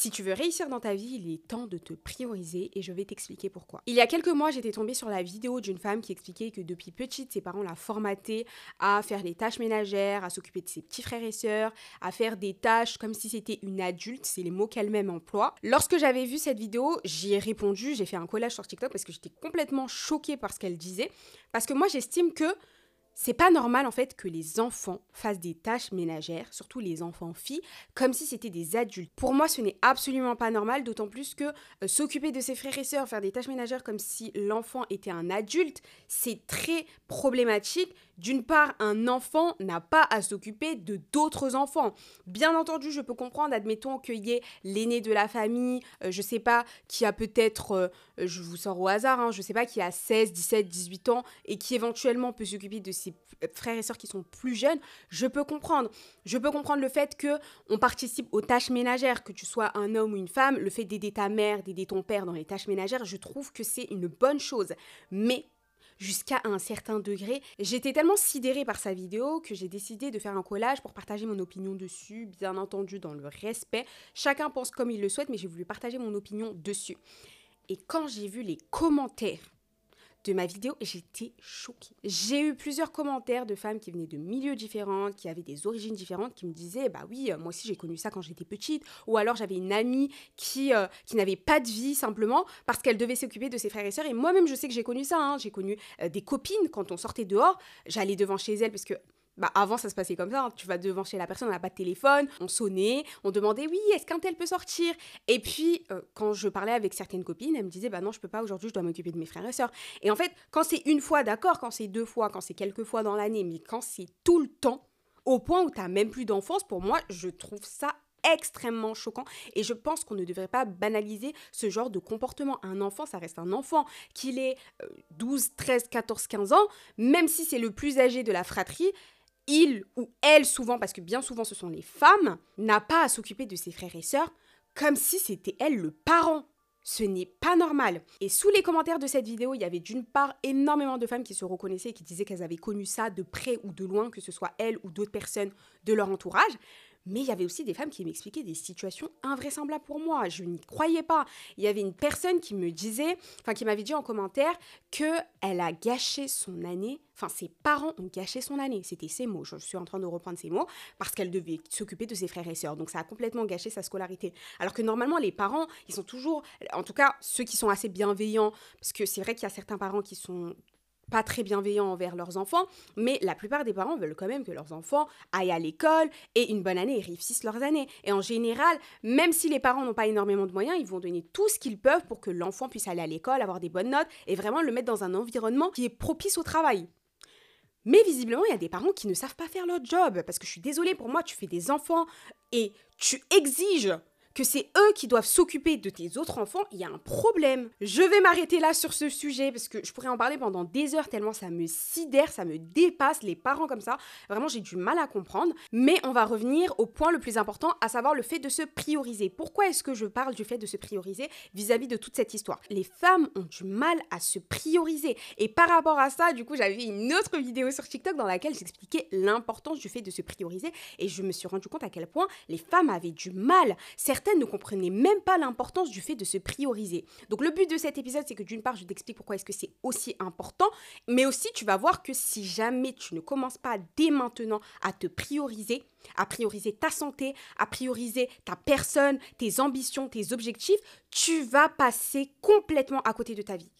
Si tu veux réussir dans ta vie, il est temps de te prioriser et je vais t'expliquer pourquoi. Il y a quelques mois, j'étais tombée sur la vidéo d'une femme qui expliquait que depuis petite, ses parents la formatée à faire les tâches ménagères, à s'occuper de ses petits frères et sœurs, à faire des tâches comme si c'était une adulte, c'est les mots qu'elle-même emploie. Lorsque j'avais vu cette vidéo, j'y ai répondu, j'ai fait un collage sur TikTok parce que j'étais complètement choquée par ce qu'elle disait. Parce que moi, j'estime que c'est pas normal en fait que les enfants fassent des tâches ménagères, surtout les enfants filles, comme si c'était des adultes. Pour moi, ce n'est absolument pas normal, d'autant plus que euh, s'occuper de ses frères et sœurs, faire des tâches ménagères comme si l'enfant était un adulte, c'est très problématique. D'une part, un enfant n'a pas à s'occuper de d'autres enfants. Bien entendu, je peux comprendre, admettons qu'il y ait l'aîné de la famille, euh, je sais pas, qui a peut-être, euh, je vous sors au hasard, hein, je sais pas, qui a 16, 17, 18 ans et qui éventuellement peut s'occuper de ses frères et sœurs qui sont plus jeunes, je peux comprendre. Je peux comprendre le fait que on participe aux tâches ménagères, que tu sois un homme ou une femme, le fait d'aider ta mère, d'aider ton père dans les tâches ménagères, je trouve que c'est une bonne chose. Mais jusqu'à un certain degré. J'étais tellement sidérée par sa vidéo que j'ai décidé de faire un collage pour partager mon opinion dessus, bien entendu dans le respect. Chacun pense comme il le souhaite, mais j'ai voulu partager mon opinion dessus. Et quand j'ai vu les commentaires de ma vidéo, j'étais choquée. J'ai eu plusieurs commentaires de femmes qui venaient de milieux différents, qui avaient des origines différentes, qui me disaient bah oui, euh, moi aussi j'ai connu ça quand j'étais petite, ou alors j'avais une amie qui, euh, qui n'avait pas de vie simplement parce qu'elle devait s'occuper de ses frères et sœurs. Et moi-même, je sais que j'ai connu ça. Hein. J'ai connu euh, des copines quand on sortait dehors, j'allais devant chez elles parce que bah avant ça se passait comme ça, hein. tu vas devant chez la personne, on n'a pas de téléphone, on sonnait, on demandait oui, est-ce qu'un tel peut sortir? Et puis euh, quand je parlais avec certaines copines, elles me disaient bah non, je peux pas aujourd'hui, je dois m'occuper de mes frères et sœurs. Et en fait, quand c'est une fois d'accord, quand c'est deux fois, quand c'est quelques fois dans l'année, mais quand c'est tout le temps, au point où tu n'as même plus d'enfance, pour moi, je trouve ça extrêmement choquant et je pense qu'on ne devrait pas banaliser ce genre de comportement. Un enfant, ça reste un enfant, qu'il ait 12, 13, 14, 15 ans, même si c'est le plus âgé de la fratrie, il ou elle souvent, parce que bien souvent ce sont les femmes, n'a pas à s'occuper de ses frères et sœurs comme si c'était elle le parent. Ce n'est pas normal. Et sous les commentaires de cette vidéo, il y avait d'une part énormément de femmes qui se reconnaissaient et qui disaient qu'elles avaient connu ça de près ou de loin, que ce soit elles ou d'autres personnes de leur entourage. Mais il y avait aussi des femmes qui m'expliquaient des situations invraisemblables pour moi. Je n'y croyais pas. Il y avait une personne qui me disait, enfin qui m'avait dit en commentaire que elle a gâché son année. Enfin, ses parents ont gâché son année. C'était ses mots. Je suis en train de reprendre ses mots parce qu'elle devait s'occuper de ses frères et sœurs. Donc ça a complètement gâché sa scolarité. Alors que normalement, les parents, ils sont toujours, en tout cas ceux qui sont assez bienveillants, parce que c'est vrai qu'il y a certains parents qui sont pas très bienveillants envers leurs enfants, mais la plupart des parents veulent quand même que leurs enfants aillent à l'école et une bonne année et réussissent leurs années. Et en général, même si les parents n'ont pas énormément de moyens, ils vont donner tout ce qu'ils peuvent pour que l'enfant puisse aller à l'école, avoir des bonnes notes et vraiment le mettre dans un environnement qui est propice au travail. Mais visiblement, il y a des parents qui ne savent pas faire leur job. Parce que je suis désolée, pour moi, tu fais des enfants et tu exiges que c'est eux qui doivent s'occuper de tes autres enfants, il y a un problème. Je vais m'arrêter là sur ce sujet parce que je pourrais en parler pendant des heures tellement ça me sidère, ça me dépasse, les parents comme ça. Vraiment, j'ai du mal à comprendre. Mais on va revenir au point le plus important, à savoir le fait de se prioriser. Pourquoi est-ce que je parle du fait de se prioriser vis-à-vis de toute cette histoire? Les femmes ont du mal à se prioriser. Et par rapport à ça, du coup, j'avais une autre vidéo sur TikTok dans laquelle j'expliquais l'importance du fait de se prioriser et je me suis rendu compte à quel point les femmes avaient du mal ne comprenaient même pas l'importance du fait de se prioriser. Donc le but de cet épisode, c'est que d'une part, je t'explique pourquoi est-ce que c'est aussi important, mais aussi tu vas voir que si jamais tu ne commences pas dès maintenant à te prioriser, à prioriser ta santé, à prioriser ta personne, tes ambitions, tes objectifs, tu vas passer complètement à côté de ta vie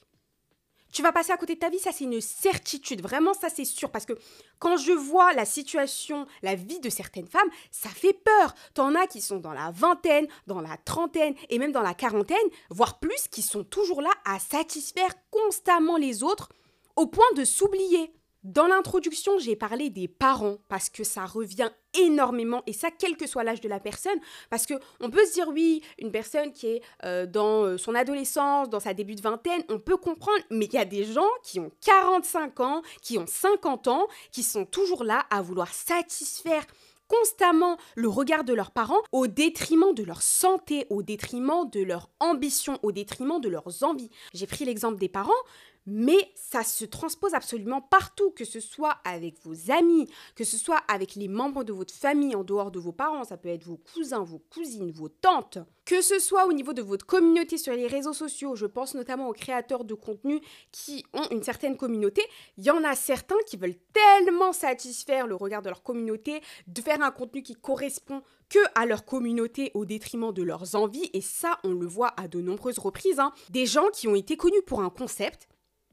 tu vas passer à côté de ta vie, ça c'est une certitude, vraiment ça c'est sûr, parce que quand je vois la situation, la vie de certaines femmes, ça fait peur. T'en as qui sont dans la vingtaine, dans la trentaine et même dans la quarantaine, voire plus, qui sont toujours là à satisfaire constamment les autres au point de s'oublier. Dans l'introduction, j'ai parlé des parents parce que ça revient énormément et ça quel que soit l'âge de la personne parce que on peut se dire oui, une personne qui est euh, dans euh, son adolescence, dans sa début de vingtaine, on peut comprendre mais il y a des gens qui ont 45 ans, qui ont 50 ans, qui sont toujours là à vouloir satisfaire constamment le regard de leurs parents au détriment de leur santé, au détriment de leur ambition, au détriment de leurs envies. J'ai pris l'exemple des parents, mais ça se transpose absolument partout, que ce soit avec vos amis, que ce soit avec les membres de votre famille en dehors de vos parents, ça peut être vos cousins, vos cousines, vos tantes, que ce soit au niveau de votre communauté sur les réseaux sociaux, je pense notamment aux créateurs de contenu qui ont une certaine communauté, il y en a certains qui veulent tellement satisfaire le regard de leur communauté, de faire un contenu qui correspond que à leur communauté au détriment de leurs envies, et ça on le voit à de nombreuses reprises, hein. des gens qui ont été connus pour un concept,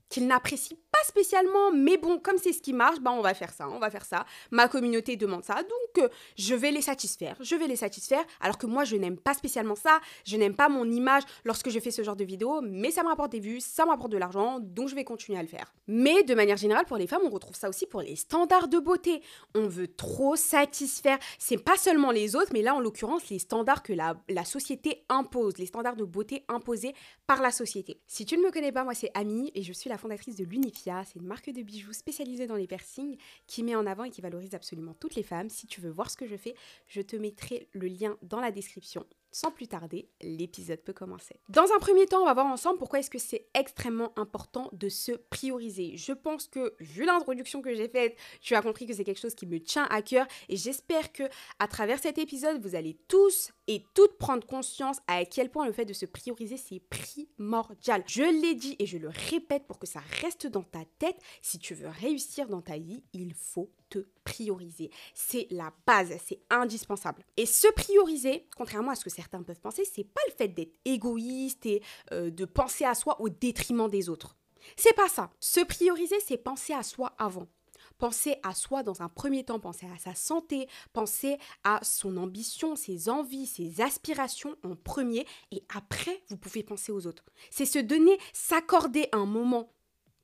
qu'ils n'apprécient pas spécialement, mais bon, comme c'est ce qui marche, bah on va faire ça, on va faire ça. Ma communauté demande ça, donc euh, je vais les satisfaire, je vais les satisfaire, alors que moi je n'aime pas spécialement ça, je n'aime pas mon image lorsque je fais ce genre de vidéo, mais ça me rapporte des vues, ça me rapporte de l'argent, donc je vais continuer à le faire. Mais de manière générale, pour les femmes, on retrouve ça aussi pour les standards de beauté. On veut trop satisfaire, c'est pas seulement les autres, mais là en l'occurrence les standards que la, la société impose, les standards de beauté imposés par la société. Si tu ne me connais pas, moi c'est Ami et je suis la fondatrice de C'est une marque de bijoux spécialisée dans les piercings qui met en avant et qui valorise absolument toutes les femmes. Si tu veux voir ce que je fais, je te mettrai le lien dans la description. Sans plus tarder, l'épisode peut commencer. Dans un premier temps, on va voir ensemble pourquoi est-ce que c'est extrêmement important de se prioriser. Je pense que, vu l'introduction que j'ai faite, tu as compris que c'est quelque chose qui me tient à cœur et j'espère que à travers cet épisode, vous allez tous et toutes prendre conscience à quel point le fait de se prioriser, c'est primordial. Je l'ai dit et je le répète pour que ça reste dans ta tête. Si tu veux réussir dans ta vie, il faut te prioriser. C'est la base, c'est indispensable. Et se prioriser, contrairement à ce que certains peuvent penser, c'est pas le fait d'être égoïste et euh, de penser à soi au détriment des autres. C'est pas ça. Se prioriser, c'est penser à soi avant. Penser à soi dans un premier temps, penser à sa santé, penser à son ambition, ses envies, ses aspirations en premier et après, vous pouvez penser aux autres. C'est se donner, s'accorder un moment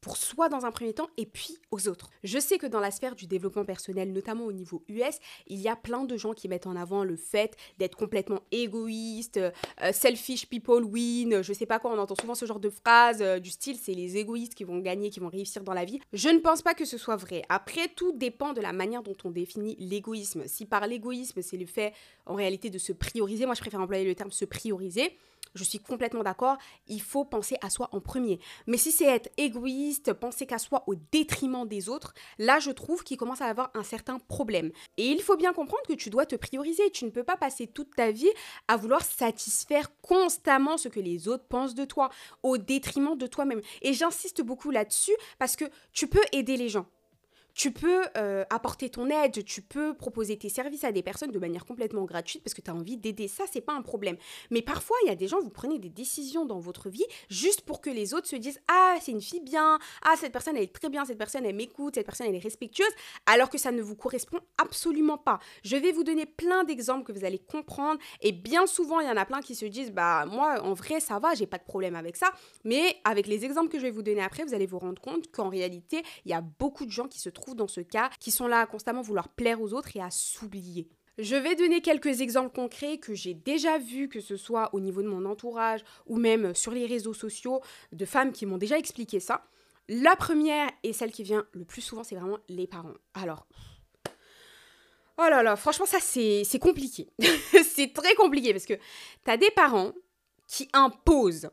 pour soi dans un premier temps et puis aux autres. Je sais que dans la sphère du développement personnel, notamment au niveau US, il y a plein de gens qui mettent en avant le fait d'être complètement égoïste, euh, selfish people win, je sais pas quoi, on entend souvent ce genre de phrases euh, du style c'est les égoïstes qui vont gagner, qui vont réussir dans la vie. Je ne pense pas que ce soit vrai. Après, tout dépend de la manière dont on définit l'égoïsme. Si par l'égoïsme, c'est le fait en réalité de se prioriser, moi je préfère employer le terme se prioriser, je suis complètement d'accord, il faut penser à soi en premier. Mais si c'est être égoïste, penser qu'à soi au détriment des autres, là je trouve qu'il commence à avoir un certain problème. Et il faut bien comprendre que tu dois te prioriser. Tu ne peux pas passer toute ta vie à vouloir satisfaire constamment ce que les autres pensent de toi, au détriment de toi-même. Et j'insiste beaucoup là-dessus parce que tu peux aider les gens. Tu peux euh, apporter ton aide, tu peux proposer tes services à des personnes de manière complètement gratuite parce que tu as envie d'aider. Ça, c'est pas un problème. Mais parfois, il y a des gens, vous prenez des décisions dans votre vie juste pour que les autres se disent Ah, c'est une fille bien, ah, cette personne, elle est très bien, cette personne, elle m'écoute, cette personne, elle est respectueuse, alors que ça ne vous correspond absolument pas. Je vais vous donner plein d'exemples que vous allez comprendre et bien souvent, il y en a plein qui se disent Bah, moi, en vrai, ça va, j'ai pas de problème avec ça. Mais avec les exemples que je vais vous donner après, vous allez vous rendre compte qu'en réalité, il y a beaucoup de gens qui se trouvent dans ce cas, qui sont là à constamment vouloir plaire aux autres et à s'oublier. Je vais donner quelques exemples concrets que j'ai déjà vus, que ce soit au niveau de mon entourage ou même sur les réseaux sociaux, de femmes qui m'ont déjà expliqué ça. La première et celle qui vient le plus souvent, c'est vraiment les parents. Alors, oh là là, franchement, ça c'est compliqué. c'est très compliqué parce que tu as des parents qui imposent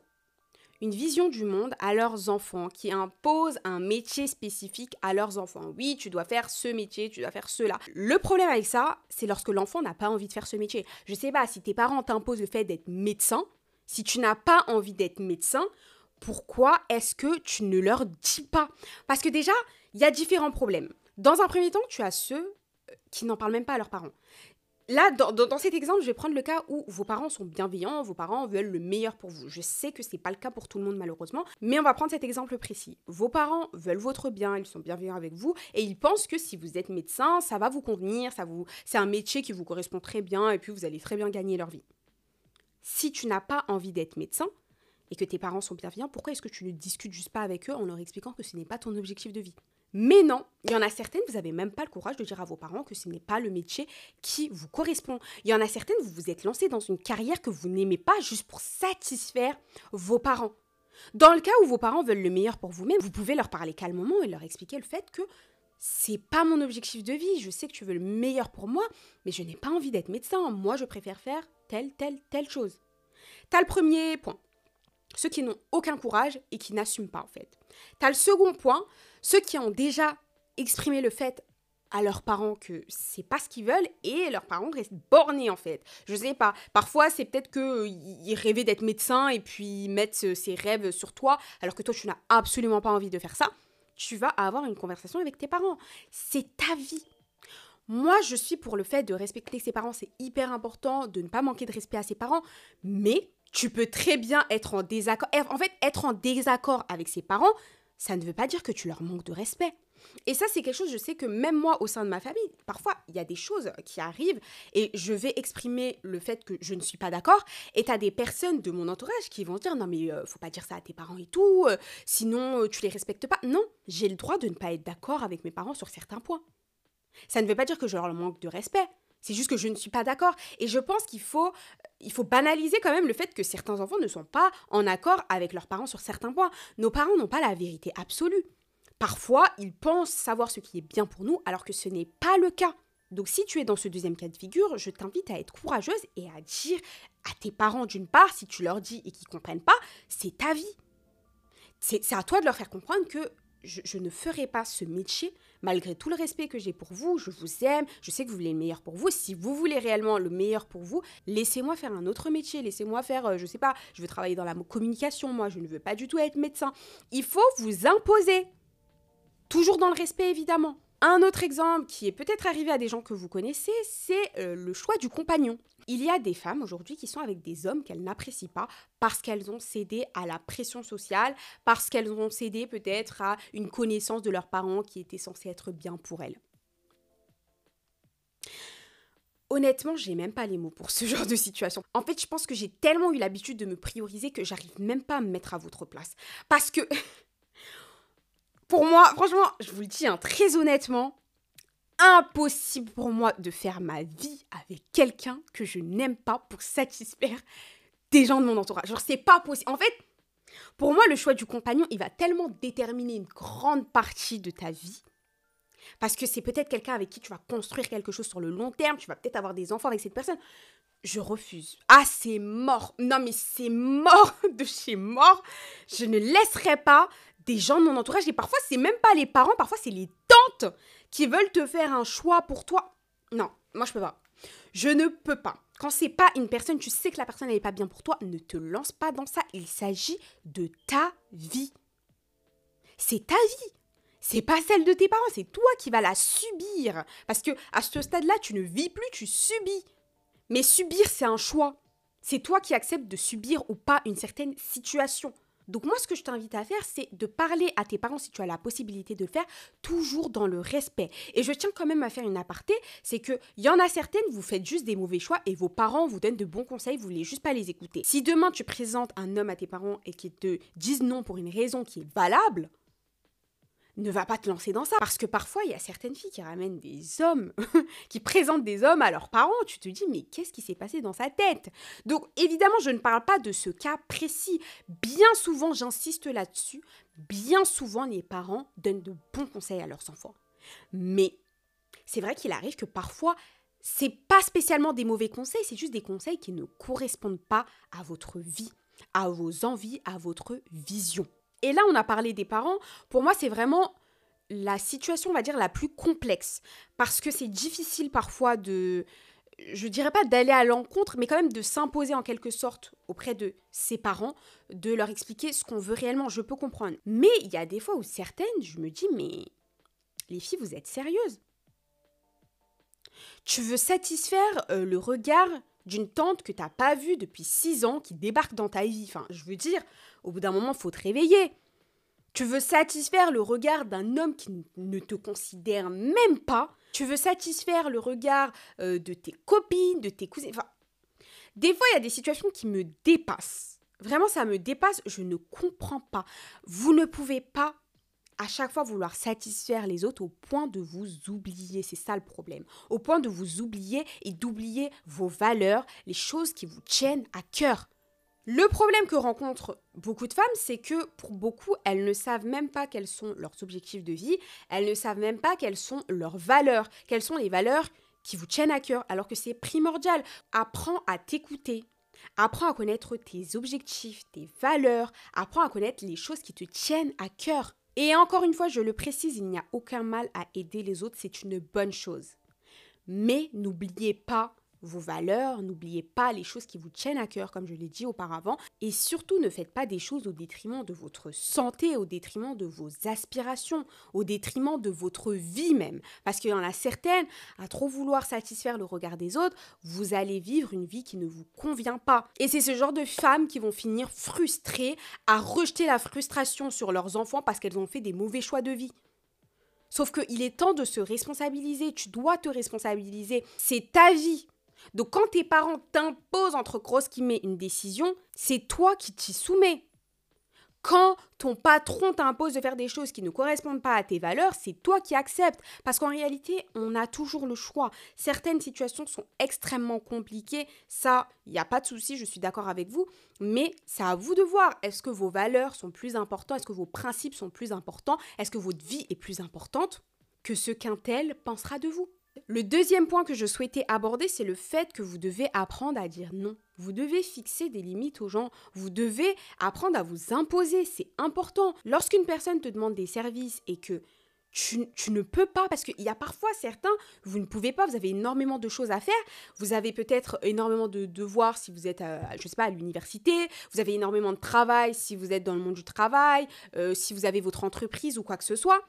une vision du monde à leurs enfants, qui impose un métier spécifique à leurs enfants. Oui, tu dois faire ce métier, tu dois faire cela. Le problème avec ça, c'est lorsque l'enfant n'a pas envie de faire ce métier. Je sais pas, si tes parents t'imposent le fait d'être médecin, si tu n'as pas envie d'être médecin, pourquoi est-ce que tu ne leur dis pas? Parce que déjà, il y a différents problèmes. Dans un premier temps, tu as ceux euh, qui n'en parlent même pas à leurs parents. Là, dans, cet exemple, je vais prendre le cas où vos parents sont bienveillants, vos parents veulent le meilleur pour vous. Je sais que ce n'est pas le cas pour tout le monde malheureusement, mais on va prendre cet exemple précis. Vos parents veulent votre bien, ils sont bienveillants avec vous et ils pensent que si vous êtes médecin, ça va vous convenir, ça vous c'est un métier qui vous correspond très bien et puis vous allez très bien gagner leur vie. Si tu n'as pas envie d'être médecin et que tes parents sont bienveillants, pourquoi est-ce que tu ne discutes juste pas avec eux en leur expliquant que ce n'est pas ton objectif de vie? Mais non, il y en a certaines, vous n'avez même pas le courage de dire à vos parents que ce n'est pas le métier qui vous correspond. Il y en a certaines, vous vous êtes lancé dans une carrière que vous n'aimez pas juste pour satisfaire vos parents. Dans le cas où vos parents veulent le meilleur pour vous-même, vous pouvez leur parler calmement et leur expliquer le fait que c'est pas mon objectif de vie. Je sais que tu veux le meilleur pour moi, mais je n'ai pas envie d'être médecin. Moi, je préfère faire telle, telle, telle chose. T'as le premier point. ceux qui n'ont aucun courage et qui n'assument pas en fait. Tu as le second point, ceux qui ont déjà exprimé le fait à leurs parents que c'est pas ce qu'ils veulent et leurs parents restent bornés en fait. Je sais pas, parfois c'est peut-être que ils rêvaient d'être médecin et puis mettent ses rêves sur toi alors que toi tu n'as absolument pas envie de faire ça. Tu vas avoir une conversation avec tes parents. C'est ta vie. Moi, je suis pour le fait de respecter ses parents, c'est hyper important de ne pas manquer de respect à ses parents, mais tu peux très bien être en désaccord. En fait, être en désaccord avec ses parents, ça ne veut pas dire que tu leur manques de respect. Et ça, c'est quelque chose, je sais que même moi, au sein de ma famille, parfois, il y a des choses qui arrivent et je vais exprimer le fait que je ne suis pas d'accord. Et tu as des personnes de mon entourage qui vont dire Non, mais euh, faut pas dire ça à tes parents et tout, euh, sinon euh, tu les respectes pas. Non, j'ai le droit de ne pas être d'accord avec mes parents sur certains points. Ça ne veut pas dire que je leur manque de respect. C'est juste que je ne suis pas d'accord. Et je pense qu'il faut, il faut banaliser quand même le fait que certains enfants ne sont pas en accord avec leurs parents sur certains points. Nos parents n'ont pas la vérité absolue. Parfois, ils pensent savoir ce qui est bien pour nous alors que ce n'est pas le cas. Donc si tu es dans ce deuxième cas de figure, je t'invite à être courageuse et à dire à tes parents d'une part, si tu leur dis et qu'ils ne comprennent pas, c'est ta vie. C'est à toi de leur faire comprendre que je, ne ferai pas ce métier malgré tout le respect que j'ai pour vous. Je vous aime, je sais que vous voulez le meilleur pour vous. Si vous voulez réellement le meilleur pour vous, laissez-moi faire un autre métier. Laissez-moi faire, euh, je sais pas, je veux travailler dans la communication. Moi, je ne veux pas du tout être médecin. Il faut vous imposer. Toujours dans le respect, évidemment. Un autre exemple qui est peut-être arrivé à des gens que vous connaissez, c'est euh, le choix du compagnon. Il y a des femmes aujourd'hui qui sont avec des hommes qu'elles n'apprécient pas parce qu'elles ont cédé à la pression sociale, parce qu'elles ont cédé peut-être à une connaissance de leurs parents qui était censée être bien pour elles. Honnêtement, j'ai même pas les mots pour ce genre de situation. En fait, je pense que j'ai tellement eu l'habitude de me prioriser que j'arrive même pas à me mettre à votre place. Parce que, pour moi, franchement, je vous le dis hein, très honnêtement, impossible pour moi de faire ma vie avec quelqu'un que je n'aime pas pour satisfaire des gens de mon entourage. Genre, c'est pas possible. En fait, pour moi, le choix du compagnon, il va tellement déterminer une grande partie de ta vie. Parce que c'est peut-être quelqu'un avec qui tu vas construire quelque chose sur le long terme, tu vas peut-être avoir des enfants avec cette personne. Je refuse. Ah, c'est mort. Non, mais c'est mort de chez mort. Je ne laisserai pas des gens de mon entourage. Et parfois, c'est même pas les parents, parfois, c'est les tantes qui veulent te faire un choix pour toi. Non, moi je peux pas. Je ne peux pas. Quand c'est pas une personne, tu sais que la personne n'est pas bien pour toi, ne te lance pas dans ça. Il s'agit de ta vie. C'est ta vie. C'est pas celle de tes parents, c'est toi qui vas la subir. Parce que à ce stade-là, tu ne vis plus, tu subis. Mais subir, c'est un choix. C'est toi qui acceptes de subir ou pas une certaine situation. Donc moi, ce que je t'invite à faire, c'est de parler à tes parents si tu as la possibilité de le faire, toujours dans le respect. Et je tiens quand même à faire une aparté, c'est que il y en a certaines, vous faites juste des mauvais choix et vos parents vous donnent de bons conseils, vous voulez juste pas les écouter. Si demain tu présentes un homme à tes parents et qu'ils te disent non pour une raison qui est valable, ne va pas te lancer dans ça. Parce que parfois, il y a certaines filles qui ramènent des hommes, qui présentent des hommes à leurs parents. Tu te dis, mais qu'est-ce qui s'est passé dans sa tête? Donc, évidemment, je ne parle pas de ce cas précis. Bien souvent, j'insiste là-dessus, bien souvent, les parents donnent de bons conseils à leurs enfants. Mais c'est vrai qu'il arrive que parfois, c'est pas spécialement des mauvais conseils, c'est juste des conseils qui ne correspondent pas à votre vie, à vos envies, à votre vision. Et là, on a parlé des parents. Pour moi, c'est vraiment la situation, on va dire, la plus complexe. Parce que c'est difficile parfois de, je dirais pas d'aller à l'encontre, mais quand même de s'imposer en quelque sorte auprès de ses parents, de leur expliquer ce qu'on veut réellement. Je peux comprendre. Mais il y a des fois où certaines, je me dis, mais les filles, vous êtes sérieuses Tu veux satisfaire euh, le regard d'une tante que t'as pas vue depuis six ans qui débarque dans ta vie. Enfin, je veux dire, au bout d'un moment, faut te réveiller. Tu veux satisfaire le regard d'un homme qui ne te considère même pas. Tu veux satisfaire le regard euh, de tes copines, de tes cousines. Enfin, des fois, il y a des situations qui me dépassent. Vraiment, ça me dépasse. Je ne comprends pas. Vous ne pouvez pas à chaque fois vouloir satisfaire les autres au point de vous oublier. C'est ça le problème. Au point de vous oublier et d'oublier vos valeurs, les choses qui vous tiennent à cœur. Le problème que rencontrent beaucoup de femmes, c'est que pour beaucoup, elles ne savent même pas quels sont leurs objectifs de vie, elles ne savent même pas quelles sont leurs valeurs, quelles sont les valeurs qui vous tiennent à cœur, alors que c'est primordial. Apprends à t'écouter, Apprends à connaître tes objectifs, tes valeurs, apprends à connaître les choses qui te tiennent à cœur. Et encore une fois, je le précise, il n'y a aucun mal à aider les autres, c'est une bonne chose. Mais n'oubliez pas vos valeurs, n'oubliez pas les choses qui vous tiennent à cœur, comme je l'ai dit auparavant, et surtout ne faites pas des choses au détriment de votre santé, au détriment de vos aspirations, au détriment de votre vie même. Parce qu'il y en a certaines, à trop vouloir satisfaire le regard des autres, vous allez vivre une vie qui ne vous convient pas. Et c'est ce genre de femmes qui vont finir frustrées à rejeter la frustration sur leurs enfants parce qu'elles ont fait des mauvais choix de vie. Sauf qu'il est temps de se responsabiliser, tu dois te responsabiliser. C'est ta vie. Donc quand tes parents t'imposent entre grosses met une décision, c'est toi qui t'y soumets. Quand ton patron t'impose de faire des choses qui ne correspondent pas à tes valeurs, c'est toi qui acceptes. Parce qu'en réalité, on a toujours le choix. Certaines situations sont extrêmement compliquées. Ça, il n'y a pas de souci, je suis d'accord avec vous. Mais c'est à vous de voir. Est-ce que vos valeurs sont plus importantes? Est-ce que vos principes sont plus importants? Est-ce que votre vie est plus importante que ce qu'un tel pensera de vous? Le deuxième point que je souhaitais aborder, c'est le fait que vous devez apprendre à dire non. Vous devez fixer des limites aux gens. Vous devez apprendre à vous imposer. C'est important. Lorsqu'une personne te demande des services et que tu, ne peux pas, parce qu'il y a parfois certains, vous ne pouvez pas, vous avez énormément de choses à faire, vous avez peut-être énormément de devoirs si vous êtes, à, je sais pas, à l'université, vous avez énormément de travail si vous êtes dans le monde du travail, euh, si vous avez votre entreprise ou quoi que ce soit,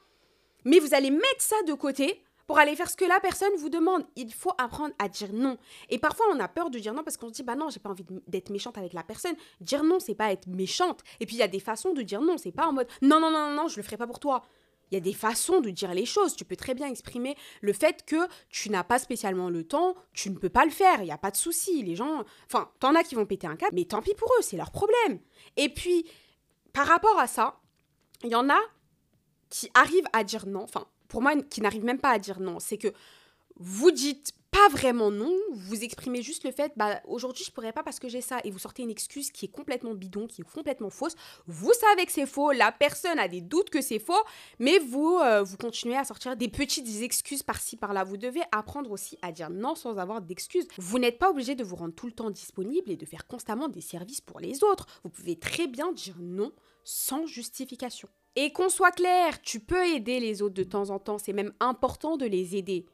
mais vous allez mettre ça de côté pour aller faire ce que la personne vous demande. Il faut apprendre à dire non. Et parfois, on a peur de dire non parce qu'on se dit, bah non, j'ai pas envie d'être méchante avec la personne. Dire non, c'est pas être méchante. Et puis, il y a des façons de dire non. C'est pas en mode, non, non, non, non, je le ferai pas pour toi. Il y a des façons de dire les choses. Tu peux très bien exprimer le fait que tu n'as pas spécialement le temps, tu ne peux pas le faire, il n'y a pas de souci. Les gens, enfin, t'en as qui vont péter un câble, mais tant pis pour eux, c'est leur problème. Et puis, par rapport à ça, il y en a qui arrivent à dire non, enfin, pour moi, qui n'arrive même pas à dire non. C'est que vous dites pas vraiment non, vous exprimez juste le fait, bah aujourd'hui je pourrais pas parce que j'ai ça, et vous sortez une excuse qui est complètement bidon, qui est complètement fausse. Vous savez que c'est faux, la personne a des doutes que c'est faux, mais vous, euh, vous continuez à sortir des petites excuses par-ci par-là. Vous devez apprendre aussi à dire non sans avoir d'excuses. Vous n'êtes pas obligé de vous rendre tout le temps disponible et de faire constamment des services pour les autres. Vous pouvez très bien dire non sans justification. Et qu'on soit clair, tu peux aider les autres de temps en temps, c'est même important de les aider.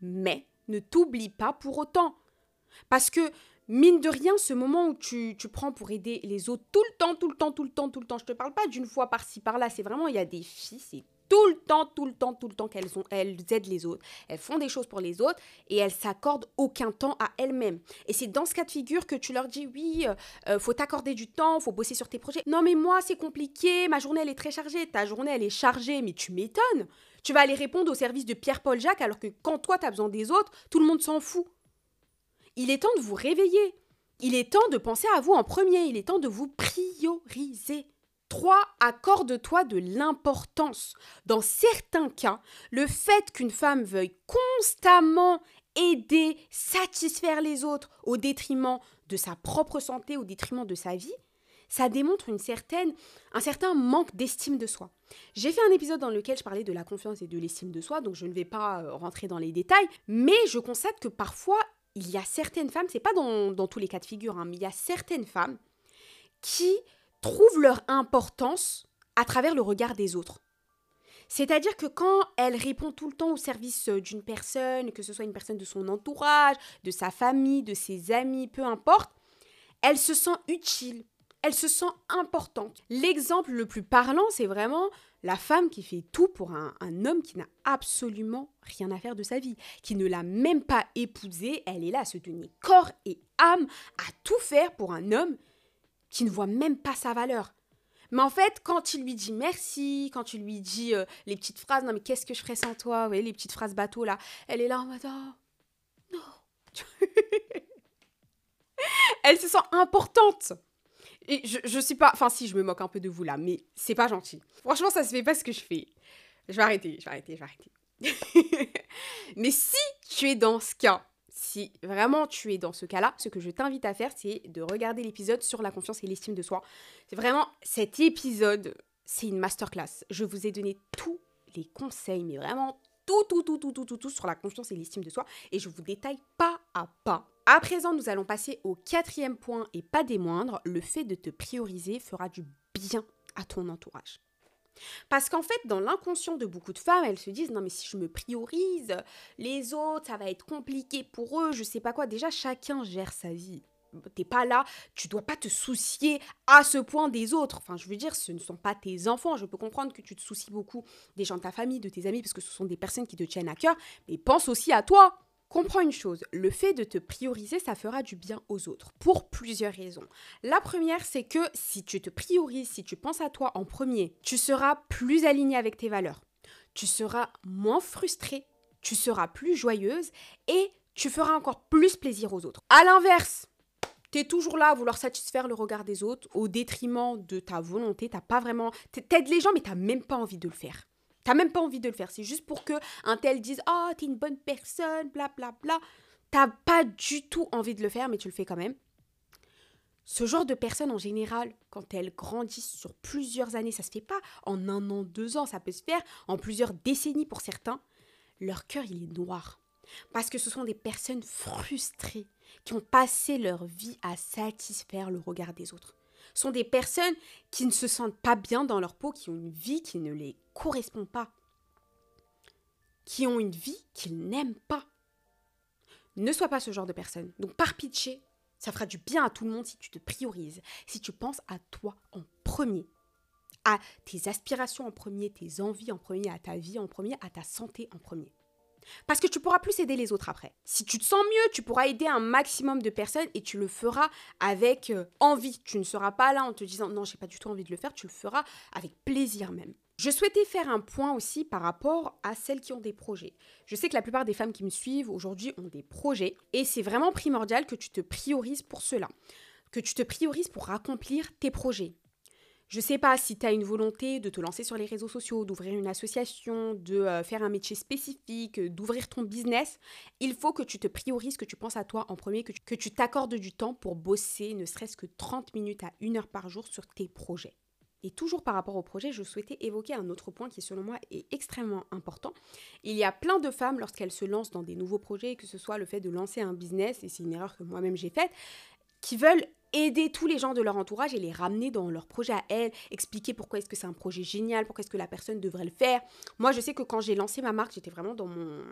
Mais ne t'oublie pas pour autant. Parce que, mine de rien, ce moment où tu, tu, prends pour aider les autres tout le temps, tout le temps, tout le temps, tout le temps, je te parle pas d'une fois par-ci, par-là, c'est vraiment, il y a des filles, c'est tout le temps, tout le temps, tout le temps qu'elles elles aident les autres. Elles font des choses pour les autres et elles s'accordent aucun temps à elles-mêmes. Et c'est dans ce cas de figure que tu leur dis oui, euh, euh, faut t'accorder du temps, faut bosser sur tes projets. Non mais moi c'est compliqué, ma journée elle est très chargée, ta journée elle est chargée, mais tu m'étonnes. Tu vas aller répondre au service de Pierre-Paul Jacques alors que quand toi tu as besoin des autres, tout le monde s'en fout. Il est temps de vous réveiller. Il est temps de penser à vous en premier. Il est temps de vous prioriser. 3. Accorde-toi de l'importance. Dans certains cas, le fait qu'une femme veuille constamment aider, satisfaire les autres au détriment de sa propre santé, au détriment de sa vie, ça démontre une certaine, un certain manque d'estime de soi. J'ai fait un épisode dans lequel je parlais de la confiance et de l'estime de soi, donc je ne vais pas euh, rentrer dans les détails, mais je constate que parfois, il y a certaines femmes, c'est pas dans, tous les cas de figure, hein, mais il y a certaines femmes qui trouvent leur importance à travers le regard des autres. C'est-à-dire que quand elle répond tout le temps au service euh, d'une personne, que ce soit une personne de son entourage, de sa famille, de ses amis, peu importe, elle se sent utile, elle se sent importante. L'exemple le plus parlant, c'est vraiment la femme qui fait tout pour un, homme qui n'a absolument rien à faire de sa vie, qui ne l'a même pas épousé, elle est là à se donner corps et âme, à tout faire pour un homme qui ne voit même pas sa valeur. Mais en fait, quand tu lui dis merci, quand tu lui dis euh, les petites phrases, non mais qu'est-ce que je ferais sans toi, vous voyez, les petites phrases bateau là, elle est là en mode oh, non. elle se sent importante. Et je, je suis pas, enfin si, je me moque un peu de vous là, mais c'est pas gentil. Franchement, ça se fait pas ce que je fais. Je vais arrêter, je vais arrêter, je vais arrêter. mais si tu es dans ce cas, si vraiment tu es dans ce cas-là, ce que je t'invite à faire, c'est de regarder l'épisode sur la confiance et l'estime de soi. C'est vraiment cet épisode, c'est une masterclass. Je vous ai donné tous les conseils, mais vraiment tout, tout, tout, tout, tout, tout, tout sur la confiance et l'estime de soi. Et je vous détaille pas à pas À présent, nous allons passer au quatrième point et pas des moindres. Le fait de te prioriser fera du bien à ton entourage. Parce qu'en fait, dans l'inconscient de beaucoup de femmes, elles se disent non mais si je me priorise, les autres, ça va être compliqué pour eux, je sais pas quoi. Déjà, chacun gère sa vie. T'es pas là, tu dois pas te soucier à ce point des autres. Enfin, je veux dire, ce ne sont pas tes enfants. Je peux comprendre que tu te soucies beaucoup des gens de ta famille, de tes amis, parce que ce sont des personnes qui te tiennent à cœur, mais pense aussi à toi. Comprends une chose, le fait de te prioriser, ça fera du bien aux autres, pour plusieurs raisons. La première, c'est que si tu te priorises, si tu penses à toi en premier, tu seras plus aligné avec tes valeurs, tu seras moins frustré, tu seras plus joyeuse et tu feras encore plus plaisir aux autres. À l'inverse, tu es toujours là à vouloir satisfaire le regard des autres au détriment de ta volonté, t'as pas vraiment... T'aides les gens mais t'as même pas envie de le faire. T'as même pas envie de le faire. C'est juste pour que un tel dise Oh, t'es une bonne personne, bla bla bla. T'as pas du tout envie de le faire, mais tu le fais quand même. Ce genre de personnes, en général, quand elles grandissent sur plusieurs années, ça se fait pas en un an, deux ans, ça peut se faire en plusieurs décennies pour certains, leur cœur, il est noir. Parce que ce sont des personnes frustrées qui ont passé leur vie à satisfaire le regard des autres sont des personnes qui ne se sentent pas bien dans leur peau, qui ont une vie qui ne les correspond pas, qui ont une vie qu'ils n'aiment pas. Ne sois pas ce genre de personne. Donc par pitié, ça fera du bien à tout le monde si tu te priorises, si tu penses à toi en premier, à tes aspirations en premier, tes envies en premier, à ta vie en premier, à ta santé en premier. Parce que tu pourras plus aider les autres après. Si tu te sens mieux, tu pourras aider un maximum de personnes et tu le feras avec euh, envie. Tu ne seras pas là en te disant non, j'ai pas du tout envie de le faire, tu le feras avec plaisir même. Je souhaitais faire un point aussi par rapport à celles qui ont des projets. Je sais que la plupart des femmes qui me suivent aujourd'hui ont des projets et c'est vraiment primordial que tu te priorises pour cela, que tu te priorises pour accomplir tes projets. Je sais pas si tu as une volonté de te lancer sur les réseaux sociaux, d'ouvrir une association, de euh, faire un métier spécifique, d'ouvrir ton business, il faut que tu te priorises, que tu penses à toi en premier, que tu t'accordes du temps pour bosser ne serait-ce que 30 minutes à 1 heure par jour sur tes projets. Et toujours par rapport au projet, je souhaitais évoquer un autre point qui selon moi est extrêmement important. Il y a plein de femmes lorsqu'elles se lancent dans des nouveaux projets, que ce soit le fait de lancer un business, et c'est une erreur que moi-même j'ai faite, qui veulent aider tous les gens de leur entourage et les ramener dans leur projet à elles, expliquer pourquoi est-ce que c'est un projet génial, pourquoi est-ce que la personne devrait le faire. Moi, je sais que quand j'ai lancé ma marque, j'étais vraiment dans mon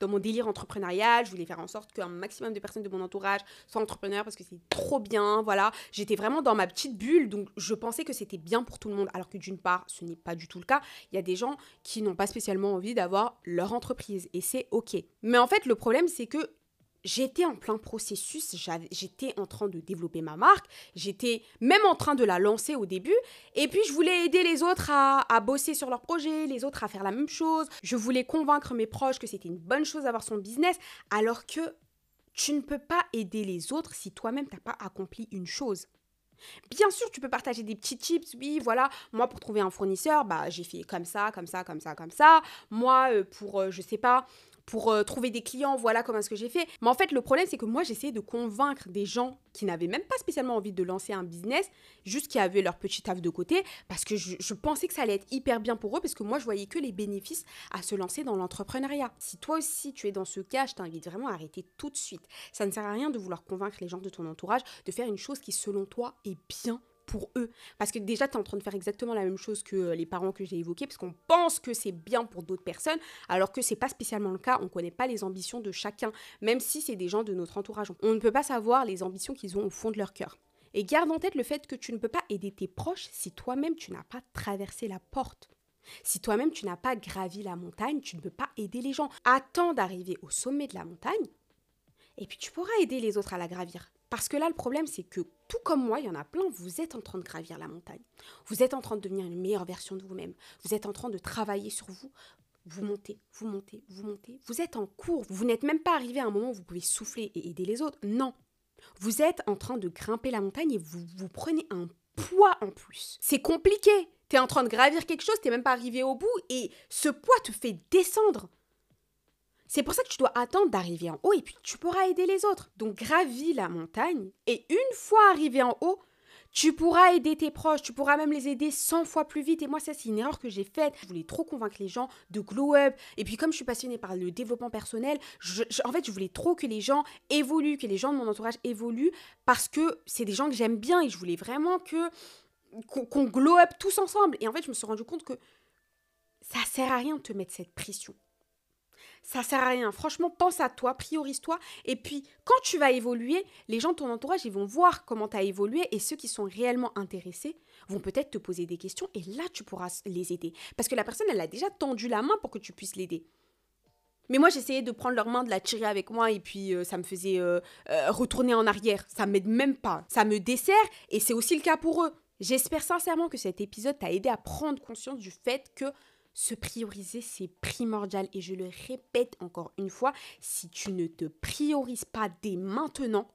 dans mon délire entrepreneurial, je voulais faire en sorte qu'un maximum de personnes de mon entourage soient entrepreneurs parce que c'est trop bien, voilà. J'étais vraiment dans ma petite bulle, donc je pensais que c'était bien pour tout le monde, alors que d'une part, ce n'est pas du tout le cas. Il y a des gens qui n'ont pas spécialement envie d'avoir leur entreprise, et c'est ok. Mais en fait, le problème, c'est que j'étais en plein processus, j'étais en train de développer ma marque, j'étais même en train de la lancer au début, et puis je voulais aider les autres à, bosser sur leur projet, les autres à faire la même chose, je voulais convaincre mes proches que c'était une bonne chose d'avoir son business, alors que tu ne peux pas aider les autres si toi-même t'as pas accompli une chose. Bien sûr, tu peux partager des petits tips. Oui, voilà, moi pour trouver un fournisseur, bah j'ai fait comme ça, comme ça, comme ça, comme ça. Moi euh, pour euh, je sais pas, pour euh, trouver des clients, voilà comment est-ce que j'ai fait. Mais en fait, le problème, c'est que moi, j'essayais de convaincre des gens qui n'avaient même pas spécialement envie de lancer un business, juste qui avaient leur petit taf de côté, parce que je, pensais que ça allait être hyper bien pour eux, parce que moi, je voyais que les bénéfices à se lancer dans l'entrepreneuriat. Si toi aussi, tu es dans ce cas, je t'invite vraiment à arrêter tout de suite. Ça ne sert à rien de vouloir convaincre les gens de ton entourage de faire une chose qui, selon toi, est bien pour eux. Parce que déjà, tu es en train de faire exactement la même chose que euh, les parents que j'ai évoqués, parce qu'on pense que c'est bien pour d'autres personnes, alors que c'est pas spécialement le cas. On connaît pas les ambitions de chacun, même si c'est des gens de notre entourage. On ne peut pas savoir les ambitions qu'ils ont au fond de leur cœur. Et garde en tête le fait que tu ne peux pas aider tes proches si toi-même tu n'as pas traversé la porte. Si toi-même tu n'as pas gravi la montagne, tu ne peux pas aider les gens. Attends d'arriver au sommet de la montagne et puis tu pourras aider les autres à la gravir. Parce que là, le problème, c'est que tout comme moi, il y en a plein, vous êtes en train de gravir la montagne. Vous êtes en train de devenir une meilleure version de vous-même. Vous êtes en train de travailler sur vous. Vous montez, vous montez, vous montez. Vous êtes en cours. Vous n'êtes même pas arrivé à un moment où vous pouvez souffler et aider les autres. Non. Vous êtes en train de grimper la montagne et vous, vous prenez un poids en plus. C'est compliqué. Tu es en train de gravir quelque chose, tu n'es même pas arrivé au bout et ce poids te fait descendre. C'est pour ça que tu dois attendre d'arriver en haut et puis tu pourras aider les autres. Donc gravis la montagne et une fois arrivé en haut, tu pourras aider tes proches, tu pourras même les aider 100 fois plus vite. Et moi, ça, c'est une erreur que j'ai faite. Je voulais trop convaincre les gens de glow up. Et puis, comme je suis passionnée par le développement personnel, en fait, je voulais trop que les gens évoluent, que les gens de mon entourage évoluent parce que c'est des gens que j'aime bien et je voulais vraiment que qu'on glow up tous ensemble. Et en fait, je me suis rendu compte que ça sert à rien de te mettre cette pression. Ça sert à rien. Franchement, pense à toi, priorise-toi. Et puis, quand tu vas évoluer, les gens de ton entourage, ils vont voir comment tu as évolué et ceux qui sont réellement intéressés vont peut-être te poser des questions et là, tu pourras les aider. Parce que la personne, elle a déjà tendu la main pour que tu puisses l'aider. Mais moi, j'essayais de prendre leur main, de la tirer avec moi, et puis euh, ça me faisait euh, euh, retourner en arrière. Ça m'aide même pas. Ça me dessert, et c'est aussi le cas pour eux. J'espère sincèrement que cet épisode t'a aidé à prendre conscience du fait que se prioriser, c'est primordial. Et je le répète encore une fois, si tu ne te priorises pas dès maintenant,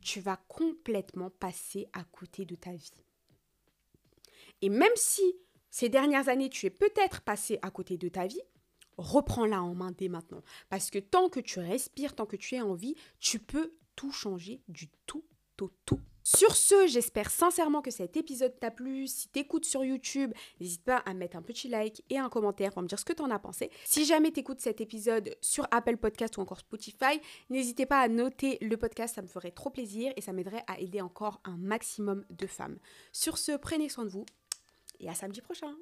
tu vas complètement passer à côté de ta vie. Et même si ces dernières années, tu es peut-être passé à côté de ta vie, reprends-la en main dès maintenant. Parce que tant que tu respires, tant que tu es en vie, tu peux tout changer du tout au tout. Sur ce, j'espère sincèrement que cet épisode t'a plu. Si t'écoutes sur YouTube, n'hésite pas à mettre un petit like et un commentaire pour me dire ce que t'en as pensé. Si jamais t'écoutes cet épisode sur Apple Podcast ou encore Spotify, n'hésitez pas à noter le podcast, ça me ferait trop plaisir et ça m'aiderait à aider encore un maximum de femmes. Sur ce, prenez soin de vous et à samedi prochain.